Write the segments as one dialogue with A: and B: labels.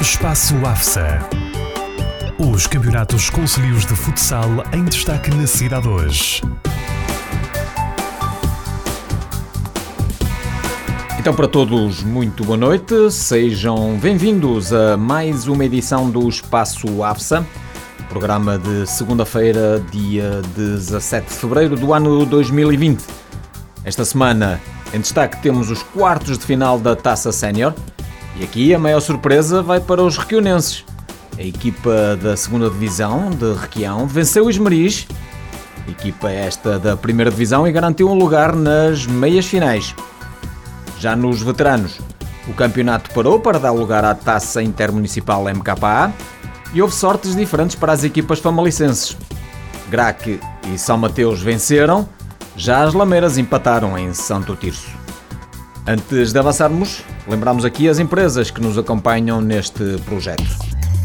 A: Espaço AFSA. Os campeonatos concelhios de futsal em destaque na cidade hoje.
B: Então, para todos, muito boa noite. Sejam bem-vindos a mais uma edição do Espaço AFSA, programa de segunda-feira, dia 17 de fevereiro do ano 2020. Esta semana, em destaque, temos os quartos de final da Taça Sénior e aqui a maior surpresa vai para os requionenses. A equipa da segunda divisão de Requião venceu o Esmeriz, equipa esta da primeira divisão e garantiu um lugar nas meias finais. Já nos veteranos, o campeonato parou para dar lugar à taça intermunicipal MKA e houve sortes diferentes para as equipas famalicenses. Graque e São Mateus venceram, já as Lameiras empataram em Santo Tirso. Antes de avançarmos, lembramos aqui as empresas que nos acompanham neste projeto.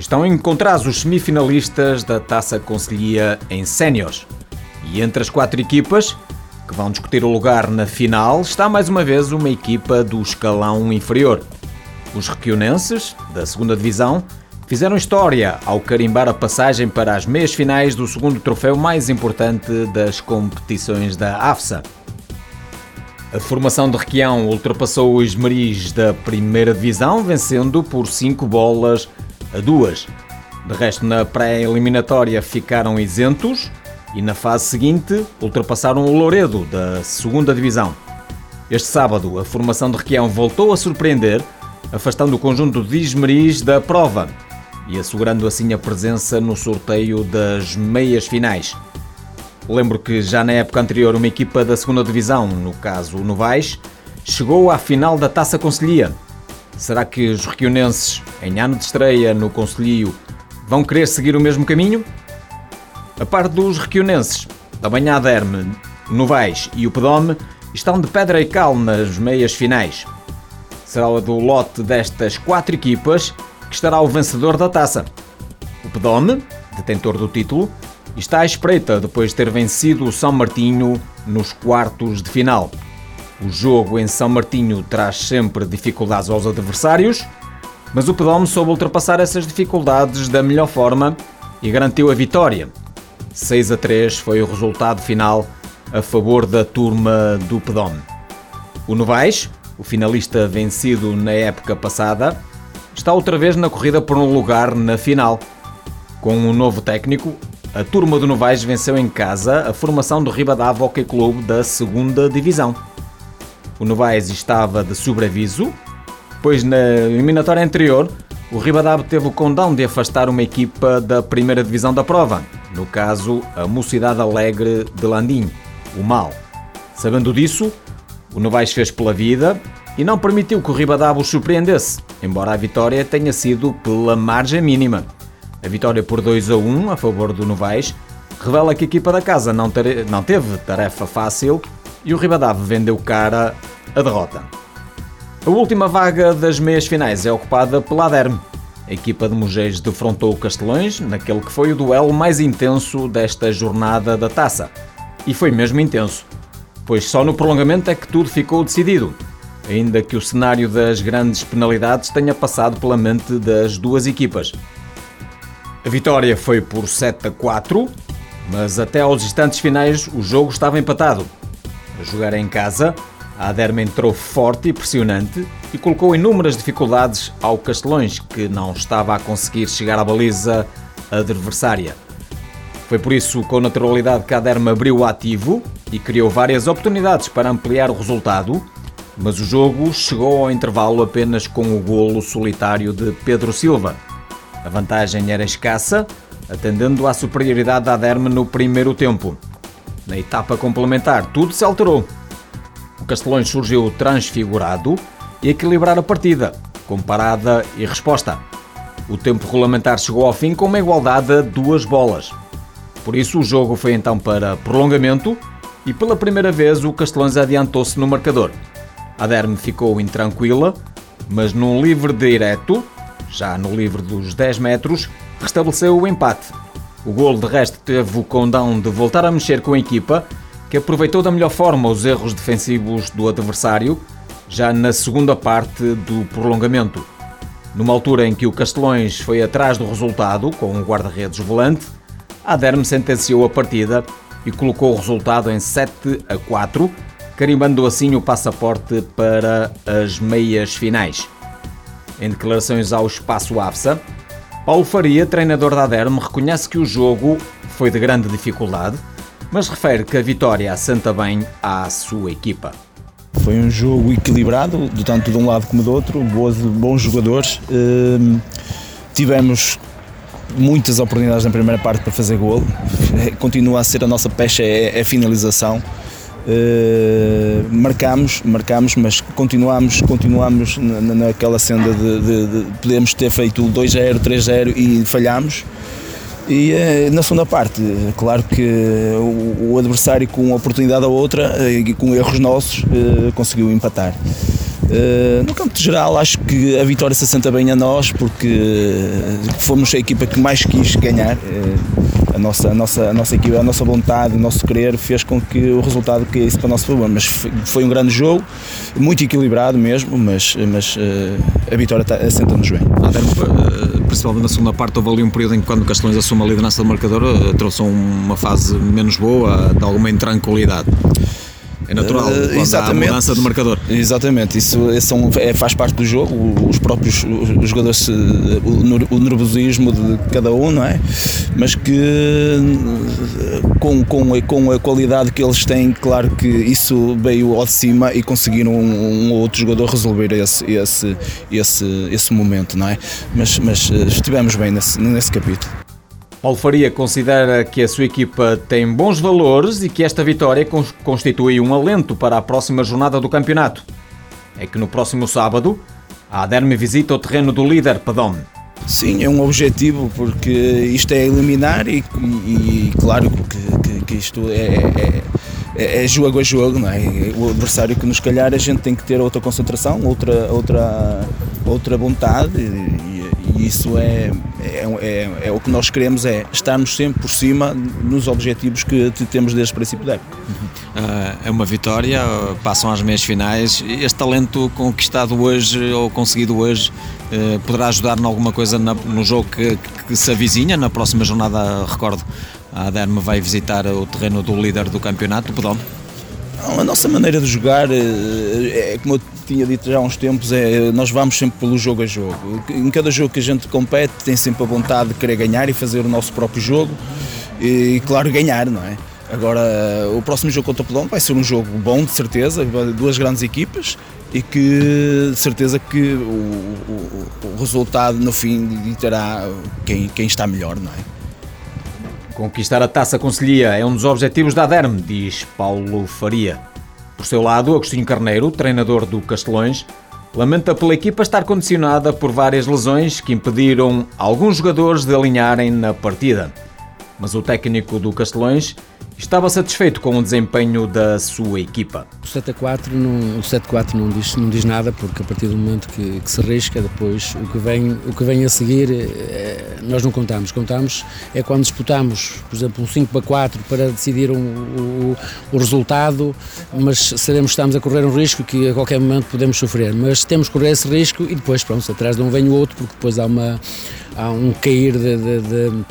B: Estão encontrados os semifinalistas da Taça Conselhia em Séniores. E entre as quatro equipas que vão discutir o lugar na final está mais uma vez uma equipa do escalão inferior. Os requionenses, da segunda divisão, fizeram história ao carimbar a passagem para as meias finais do segundo troféu mais importante das competições da AFSA. A formação de Requião ultrapassou os Esmeriz da primeira divisão, vencendo por 5 bolas a duas. De resto, na pré-eliminatória ficaram isentos e na fase seguinte ultrapassaram o Louredo, da segunda divisão. Este sábado, a formação de Requião voltou a surpreender, afastando o conjunto de Ismeris da prova e assegurando assim a presença no sorteio das meias finais. Lembro que já na época anterior uma equipa da segunda divisão, no caso o Novais, chegou à final da Taça Conselhia Será que os requionenses, em ano de estreia no Conselho, vão querer seguir o mesmo caminho? A parte dos requionenses, a Banhada Herme, Novais e o Pedome estão de pedra e cal nas meias finais. Será o do lote destas quatro equipas que estará o vencedor da taça. O Pedome, detentor do título, está à espreita depois de ter vencido o São Martinho nos quartos de final. O jogo em São Martinho traz sempre dificuldades aos adversários, mas o Pedome soube ultrapassar essas dificuldades da melhor forma e garantiu a vitória. 6 a 3 foi o resultado final a favor da turma do Pedome. O Novais, o finalista vencido na época passada, está outra vez na corrida por um lugar na final. Com um novo técnico, a turma do Novais venceu em casa a formação do Ribadava Hockey Clube da segunda Divisão. O Novaes estava de sobreaviso, pois na eliminatória anterior o Ribadab teve o condão de afastar uma equipa da primeira divisão da prova, no caso a Mocidade Alegre de Landim, o Mal. Sabendo disso, o Novaes fez pela vida e não permitiu que o Ribadab os surpreendesse, embora a vitória tenha sido pela margem mínima. A vitória por 2 a 1 a favor do Novaes revela que a equipa da casa não, não teve tarefa fácil e o Ribadave vendeu cara a derrota. A última vaga das meias finais é ocupada pela Aderme. A equipa de Mugeis defrontou o Castelões naquele que foi o duelo mais intenso desta jornada da taça. E foi mesmo intenso, pois só no prolongamento é que tudo ficou decidido, ainda que o cenário das grandes penalidades tenha passado pela mente das duas equipas. A vitória foi por 7 a 4, mas até aos instantes finais o jogo estava empatado. A jogar em casa, a Aderma entrou forte e pressionante e colocou inúmeras dificuldades ao Castelões, que não estava a conseguir chegar à baliza adversária. Foi por isso, com naturalidade, que a Derma abriu o ativo e criou várias oportunidades para ampliar o resultado, mas o jogo chegou ao intervalo apenas com o golo solitário de Pedro Silva. A vantagem era escassa, atendendo à superioridade da Derma no primeiro tempo. Na etapa complementar, tudo se alterou. O Castelões surgiu transfigurado e equilibrar a partida, com parada e resposta. O tempo regulamentar chegou ao fim com uma igualdade de duas bolas. Por isso, o jogo foi então para prolongamento e pela primeira vez o Castelões adiantou-se no marcador. A Derme ficou intranquila, mas num livre direto, já no livre dos 10 metros, restabeleceu o empate. O gol de resto teve o condão de voltar a mexer com a equipa, que aproveitou da melhor forma os erros defensivos do adversário, já na segunda parte do prolongamento. Numa altura em que o Castelões foi atrás do resultado, com um guarda-redes volante, a Derme sentenciou a partida e colocou o resultado em 7 a 4, carimbando assim o passaporte para as meias finais. Em declarações ao Espaço AFSA, Paulo Faria, treinador da Derme, reconhece que o jogo foi de grande dificuldade, mas refere que a vitória assenta bem à sua equipa.
C: Foi um jogo equilibrado, tanto de um lado como do outro, bons, bons jogadores. Ehm, tivemos muitas oportunidades na primeira parte para fazer golo. Continua a ser a nossa pecha é, é a finalização. Uh, marcamos, marcamos, mas continuamos, continuamos naquela senda de, de, de podemos ter feito 2-0, 3-0 e falhamos. E uh, na segunda parte, claro que o, o, adversário com uma oportunidade ou outra uh, e com erros nossos conseguiu empatar. No campo geral, acho que a vitória se assenta bem a nós porque fomos a equipa que mais quis ganhar. A nossa, a nossa, a nossa equipa, a nossa vontade, o nosso querer fez com que o resultado caísse para o nosso favor. Mas foi um grande jogo, muito equilibrado mesmo, mas, mas uh, a vitória tá, assenta-nos bem.
B: principalmente na segunda parte, houve ali um período em que quando o Castelões assume a liderança do marcador, trouxe uma fase menos boa, de alguma intranquilidade. É natural, uh, exatamente, há mudança do marcador.
C: Exatamente, isso é, são, é, faz parte do jogo, os próprios os jogadores, o, o nervosismo de cada um, não é? Mas que com, com, com a qualidade que eles têm, claro que isso veio ao de cima e conseguiram um, um outro jogador resolver esse, esse, esse, esse momento, não é? Mas, mas eh, estivemos bem nesse, nesse capítulo.
B: Paulo Faria considera que a sua equipa tem bons valores e que esta vitória constitui um alento para a próxima jornada do campeonato. É que no próximo sábado, a Aderme visita o terreno do líder Padom.
C: Sim, é um objetivo porque isto é eliminar e, e, claro que, que, que isto é, é, é, jogo a jogo, não é? O adversário que nos calhar a gente tem que ter outra concentração, outra, outra, outra vontade e isso é, é, é, é, o que nós queremos, é estarmos sempre por cima nos objetivos que temos desde o princípio da época.
B: Ah, é uma vitória, passam às meias finais. Este talento conquistado hoje ou conseguido hoje eh, poderá ajudar em alguma coisa no jogo que, que se avizinha na próxima jornada, recordo. A Derme vai visitar o terreno do líder do campeonato,
C: A nossa maneira de jogar eh, é como eu tinha dito já há uns tempos, é nós vamos sempre pelo jogo a jogo. Em cada jogo que a gente compete tem sempre a vontade de querer ganhar e fazer o nosso próprio jogo e claro ganhar, não é? Agora o próximo jogo contra o Pelão vai ser um jogo bom de certeza, duas grandes equipas e que de certeza que o, o, o resultado no fim terá quem, quem está melhor, não é?
B: Conquistar a taça Conselhia é um dos objetivos da ADERM, diz Paulo Faria. Por seu lado, Agostinho Carneiro, treinador do Castelões, lamenta pela equipa estar condicionada por várias lesões que impediram alguns jogadores de alinharem na partida. Mas o técnico do Castelões estava satisfeito com o desempenho da sua equipa.
D: O 7 a 4 não, o 7 4 não diz, não diz nada, porque a partir do momento que, que se arrisca, depois o que vem, o que vem a seguir é, nós não contamos. Contamos é quando disputamos, por exemplo, um 5 para 4 para decidir um, o, o, resultado, mas sabemos que estamos a correr um risco que a qualquer momento podemos sofrer. Mas temos que correr esse risco e depois, pronto, atrás de um vem o outro, porque depois há, uma, há um cair de, de, de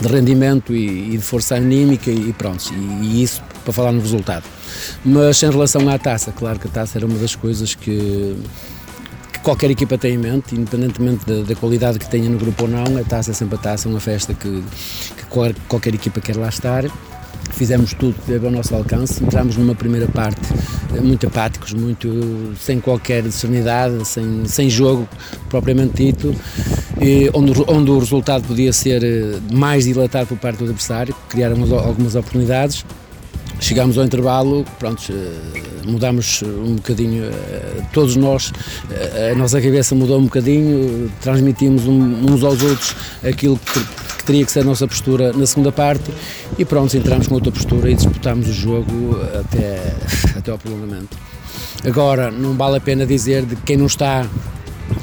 D: de rendimento e, e, de força anímica e, pronto, e, e, isso para falar no resultado. Mas em relação à taça, claro que a taça era uma das coisas que, que qualquer equipa tem em mente, independentemente da, da, qualidade que tenha no grupo ou não, a taça é sempre a taça, uma festa que, que qualquer, qualquer equipa quer lá estar fizemos tudo que teve ao nosso alcance, entramos numa primeira parte eh, muito apáticos, muito sem qualquer serenidade, sem, sem jogo propriamente dito, e onde, onde o resultado podia ser eh, mais dilatado por parte do adversário, criaram algumas oportunidades. Chegámos ao intervalo, pronto, eh, mudámos um bocadinho, todos nós, a nossa cabeça mudou um bocadinho, transmitimos uns aos outros aquilo que teria que ser a nossa postura na segunda parte e pronto, entramos com outra postura e disputámos o jogo até, até ao prolongamento. Agora, não vale a pena dizer de quem não está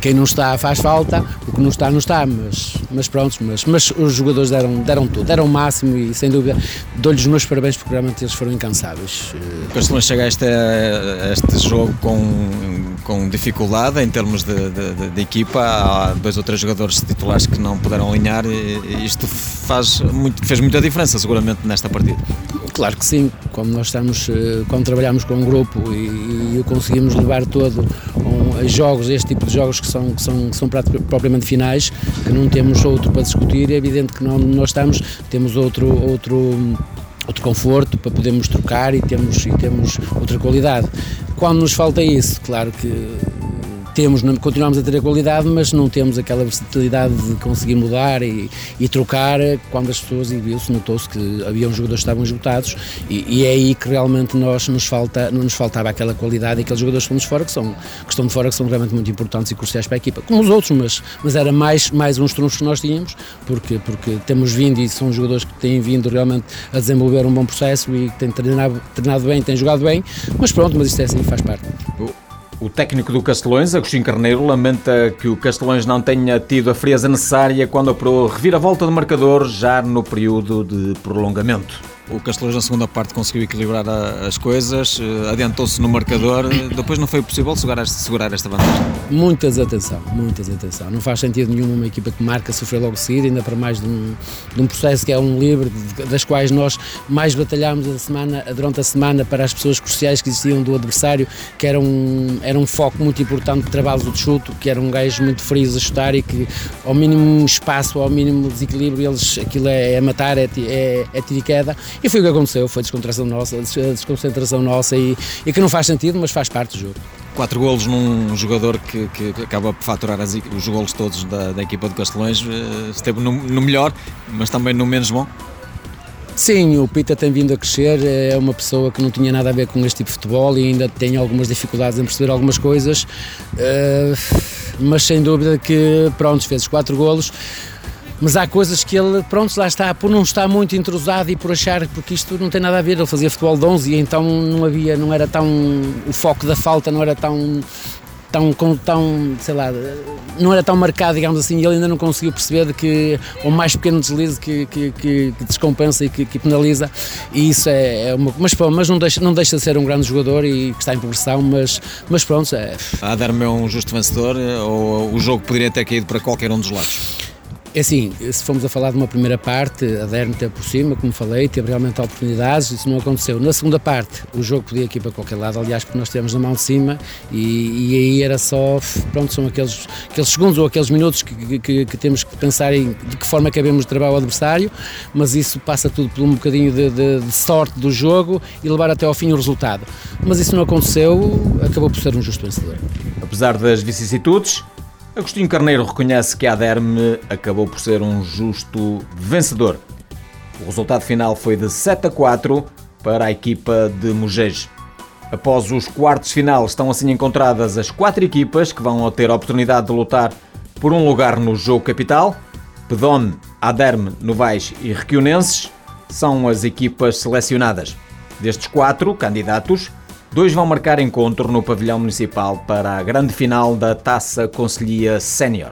D: quem não está faz falta, o que não está, não está, mas, mas pronto, mas, mas os jogadores deram, deram tudo, deram o máximo e sem dúvida dou-lhes os meus parabéns porque realmente eles foram incansáveis.
B: O Castelões chega a este, este jogo com, com dificuldade em termos de, de, de, equipa, há dois ou três jogadores titulares que não puderam alinhar e isto faz muito, fez muita diferença seguramente nesta partida.
D: Claro que sim, como nós estamos, eh, quando trabalhamos com um grupo e, e o conseguimos levar todo a jogos, este tipo de jogos que são, que são, que são propriamente finais, que não temos outro para discutir, é evidente que não nós estamos, temos outro, outro outro conforto para podermos trocar e temos, e temos outra qualidade. Quando nos falta isso, claro que temos, continuamos a ter a qualidade, mas não temos aquela versatilidade de conseguir mudar e, e trocar quando as pessoas, e viu-se, notou-se que havia uns jogadores que estavam esgotados e, e, é aí que realmente nós nos falta, não nos faltava aquela qualidade e aqueles jogadores que estão de fora, que, são, que estão de fora, que são realmente muito importantes e cruciais para a equipa, como os outros, mas, mas era mais, mais uns trunfos que nós tínhamos, porque, porque temos vindo e são jogadores que têm vindo realmente a desenvolver um bom processo e que têm treinado, treinado bem, têm jogado bem, mas pronto, mas isto é assim, faz parte.
B: O técnico do Castelões, Agostinho Carneiro, lamenta que o Castelões não tenha tido a frieza necessária quando operou reviravolta de marcador já no período de prolongamento. O Castelões na segunda parte conseguiu equilibrar as coisas, eh, adiantou-se no marcador, depois não foi possível segurar, segurar esta vantagem.
D: Muita desatenção, muita desatenção. Não faz sentido nenhum uma equipa que marca sofrer logo seguida, ainda para mais de um, de um processo que é um livre, das quais nós mais batalhámos a semana, durante a semana para as pessoas cruciais que existiam do adversário, que era um, era um foco muito importante de trabalhos de chuto, que eram gajos muito frios a chutar e que ao mínimo espaço, ao mínimo desequilíbrio, eles, aquilo é, é matar, é, é, é tiro e queda e foi o que aconteceu, foi descontração nossa, desconcentração nossa e, e que não faz sentido, mas faz parte do jogo.
B: Quatro golos num jogador que, que acaba por faturar as, os golos todos da, da equipa de Castelões, eh, esteve no, no melhor, mas também no menos bom?
D: Sim, o Pita tem vindo a crescer, é uma pessoa que não tinha nada a ver com este tipo de futebol e ainda tem algumas dificuldades em perceber algumas coisas, eh, mas sem dúvida que, pronto, fez os quatro golos, mas há coisas que ele, pronto, lá está, por não estar muito entrosado e por achar, porque isto não tem nada a ver, ele fazia futebol de 11 e então não havia, não era tão, o foco da falta não era tão, tão, tão, sei lá, não era tão marcado, digamos assim, e ele ainda não conseguiu perceber de que o mais pequeno deslize que, que, que, que descompensa e que, que, penaliza, e isso é, é uma, mas, mas não, deixa, não deixa de ser um grande jogador e que está em progressão, mas, mas pronto. É...
B: A dar-me um justo vencedor ou o jogo poderia ter caído para qualquer um dos lados?
D: É assim, se formos a falar de uma primeira parte, a Derme teve por cima, como falei, teve realmente oportunidades, isso não aconteceu. Na segunda parte, o jogo podia ir para qualquer lado, aliás, porque nós tivemos na mão de cima e, e aí era só, pronto, são aqueles, aqueles segundos ou aqueles minutos que, que, que temos que pensar em de que forma acabemos de trabalhar o adversário, mas isso passa tudo por um bocadinho de, de, de sorte do jogo e levar até ao fim o resultado. Mas isso não aconteceu, acabou por ser um justo vencedor.
B: Apesar das vicissitudes, Agostinho Carneiro reconhece que a Aderme acabou por ser um justo vencedor. O resultado final foi de 7 a 4 para a equipa de Mugejo. Após os quartos final estão assim encontradas as quatro equipas que vão ter a oportunidade de lutar por um lugar no jogo capital. Pedone, Aderme, Novais e Requionenses são as equipas selecionadas. Destes quatro candidatos, Dois vão marcar encontro no pavilhão municipal para a grande final da Taça Conselhia Sénior.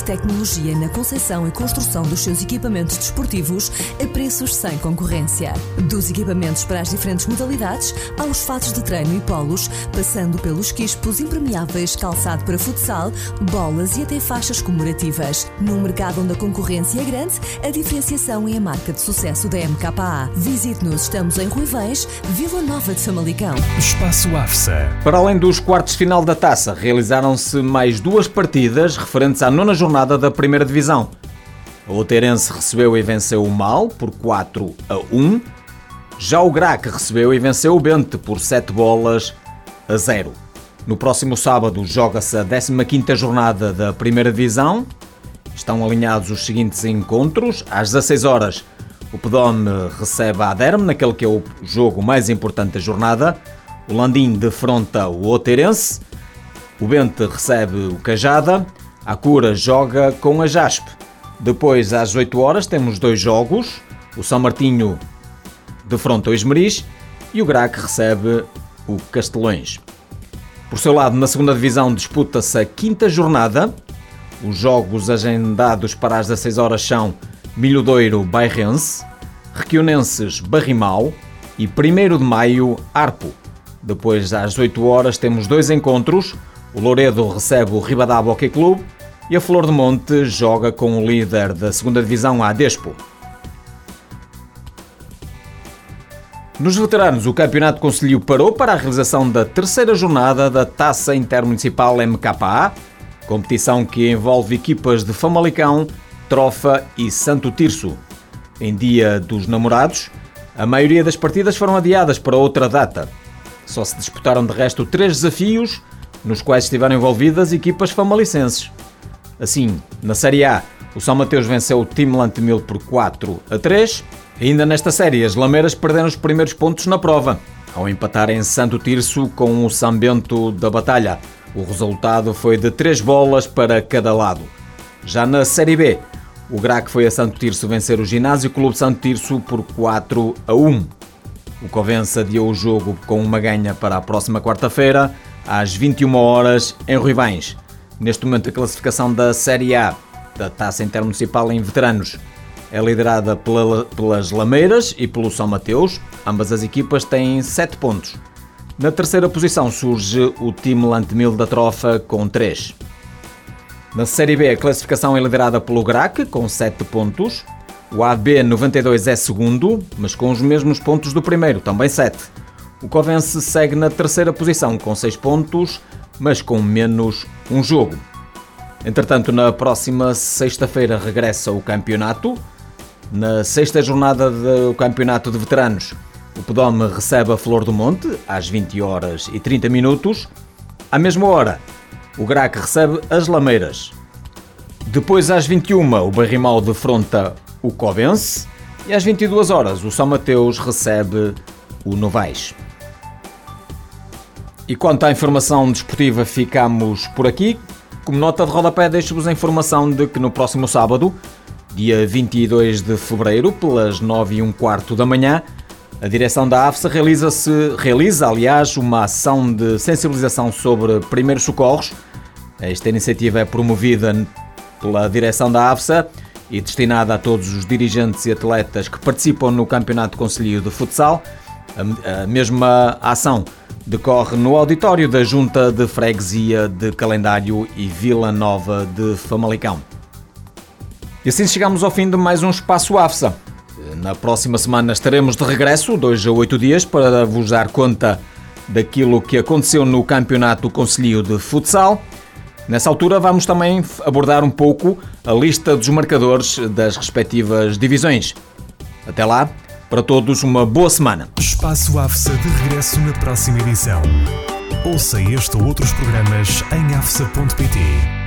E: tecnologia na concepção e construção dos seus equipamentos desportivos a preços sem concorrência. Dos equipamentos para as diferentes modalidades, aos fatos de treino e polos, passando pelos quispos impermeáveis, calçado para futsal, bolas e até faixas comemorativas. Num mercado onde a concorrência é grande, a diferenciação é a marca de sucesso da MKA. Visite-nos, estamos em Ruivães, Vila Nova de Famalicão.
A: Espaço AFSA.
B: Para além dos quartos final da taça, realizaram-se mais duas partidas referentes à nona jornada da primeira divisão. O Outeirense recebeu e venceu o Mal por 4 a 1. Já o Grac recebeu e venceu o Bente por 7 bolas a 0. No próximo sábado joga-se a 15ª jornada da primeira divisão. Estão alinhados os seguintes encontros. Às 16 horas, o Pedome recebe a Aderme, naquele que é o jogo mais importante da jornada. O Landim defronta o Outeirense. O Bente recebe o Cajada. A Cura joga com a Jaspe. Depois, às 8 horas, temos dois jogos. O São Martinho defronta o Esmeriz e o Grac recebe o Castelões. Por seu lado, na segunda divisão disputa-se a quinta jornada. Os jogos agendados para as 16 horas são Milhodeiro Bairrense, Requionenses Barrimal e 1 de Maio Arpo. Depois, às 8 horas, temos dois encontros. O Louredo recebe o Ribadaba Hockey Clube e a Flor de Monte joga com o líder da segunda divisão, a Despo. Nos veteranos, o Campeonato Conselho parou para a realização da terceira jornada da Taça Intermunicipal MKA, competição que envolve equipas de Famalicão, Trofa e Santo Tirso. Em dia dos namorados, a maioria das partidas foram adiadas para outra data. Só se disputaram de resto três desafios nos quais estiveram envolvidas equipas famalicenses. Assim, na Série A, o São Mateus venceu o Team Lantemil por 4 a 3. Ainda nesta série, as Lameiras perderam os primeiros pontos na prova, ao empatar em Santo Tirso com o São Bento da Batalha. O resultado foi de 3 bolas para cada lado. Já na Série B, o Grac foi a Santo Tirso vencer o Ginásio Clube Santo Tirso por 4 a 1. O Covença adiou o jogo com uma ganha para a próxima quarta-feira, às 21 horas em Ruivães. Neste momento, a classificação da Série A da Taça Intermunicipal em Veteranos é liderada pela, pelas Lameiras e pelo São Mateus. Ambas as equipas têm 7 pontos. Na terceira posição surge o time Lantemil da Trofa com 3. Na Série B, a classificação é liderada pelo Grac com 7 pontos. O AB 92 é segundo, mas com os mesmos pontos do primeiro, também 7. O Covense segue na terceira posição com 6 pontos, mas com menos um jogo. Entretanto, na próxima sexta-feira regressa o campeonato. Na sexta jornada do campeonato de veteranos, o Pedome recebe a Flor do Monte às 20 horas e 30 minutos. À mesma hora, o Grac recebe as Lameiras. Depois, às 21, o Barrimal defronta o Covense. E às 22 horas, o São Mateus recebe o Novais. E quanto à informação desportiva, ficamos por aqui. Como nota de rodapé, deixo-vos a informação de que no próximo sábado, dia 22 de fevereiro, pelas 9 e um quarto da manhã, a direção da AFSA realiza-se, realiza, aliás, uma ação de sensibilização sobre primeiros socorros. Esta iniciativa é promovida pela direção da AFSA e destinada a todos os dirigentes e atletas que participam no Campeonato Conselho de Futsal. A mesma ação decorre no auditório da Junta de Freguesia de Calendário e Vila Nova de Famalicão. E assim chegamos ao fim de mais um Espaço AFSA. Na próxima semana estaremos de regresso, dois a oito dias, para vos dar conta daquilo que aconteceu no Campeonato Conselho de Futsal. Nessa altura vamos também abordar um pouco a lista dos marcadores das respectivas divisões. Até lá, para todos, uma boa semana.
A: Espaço AFSA de regresso na próxima edição. Ouça este ou outros programas em afsa.pt.